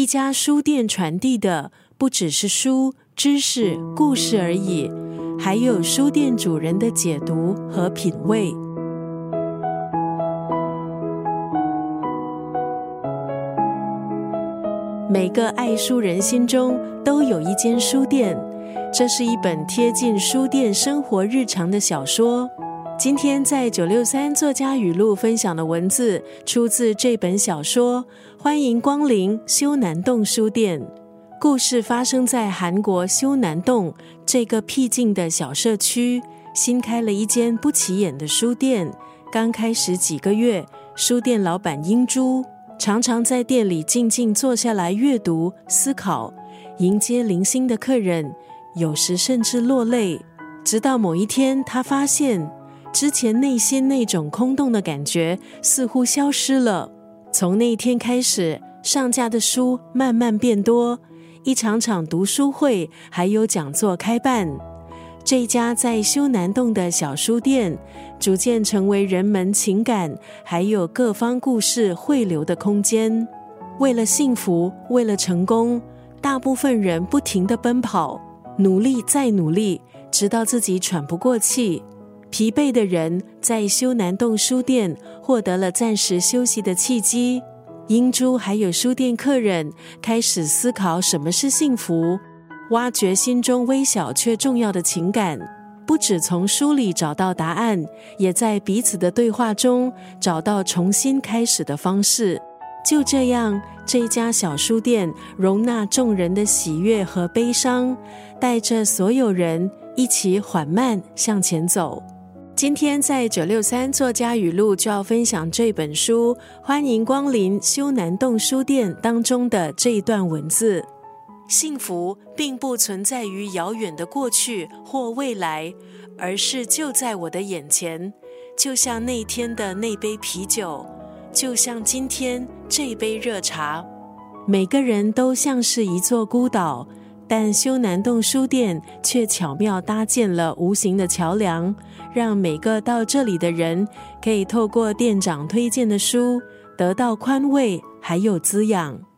一家书店传递的不只是书、知识、故事而已，还有书店主人的解读和品味。每个爱书人心中都有一间书店，这是一本贴近书店生活日常的小说。今天在九六三作家语录分享的文字出自这本小说，欢迎光临修南洞书店。故事发生在韩国修南洞这个僻静的小社区，新开了一间不起眼的书店。刚开始几个月，书店老板英珠常常在店里静静坐下来阅读、思考，迎接零星的客人，有时甚至落泪。直到某一天，他发现。之前内心那种空洞的感觉似乎消失了。从那一天开始，上架的书慢慢变多，一场场读书会还有讲座开办。这家在修南洞的小书店，逐渐成为人们情感还有各方故事汇流的空间。为了幸福，为了成功，大部分人不停的奔跑，努力再努力，直到自己喘不过气。疲惫的人在修南洞书店获得了暂时休息的契机。英珠还有书店客人开始思考什么是幸福，挖掘心中微小却重要的情感。不只从书里找到答案，也在彼此的对话中找到重新开始的方式。就这样，这家小书店容纳众人的喜悦和悲伤，带着所有人一起缓慢向前走。今天在九六三作家语录就要分享这本书，欢迎光临修南洞书店当中的这一段文字：幸福并不存在于遥远的过去或未来，而是就在我的眼前，就像那天的那杯啤酒，就像今天这杯热茶。每个人都像是一座孤岛。但修南洞书店却巧妙搭建了无形的桥梁，让每个到这里的人可以透过店长推荐的书得到宽慰，还有滋养。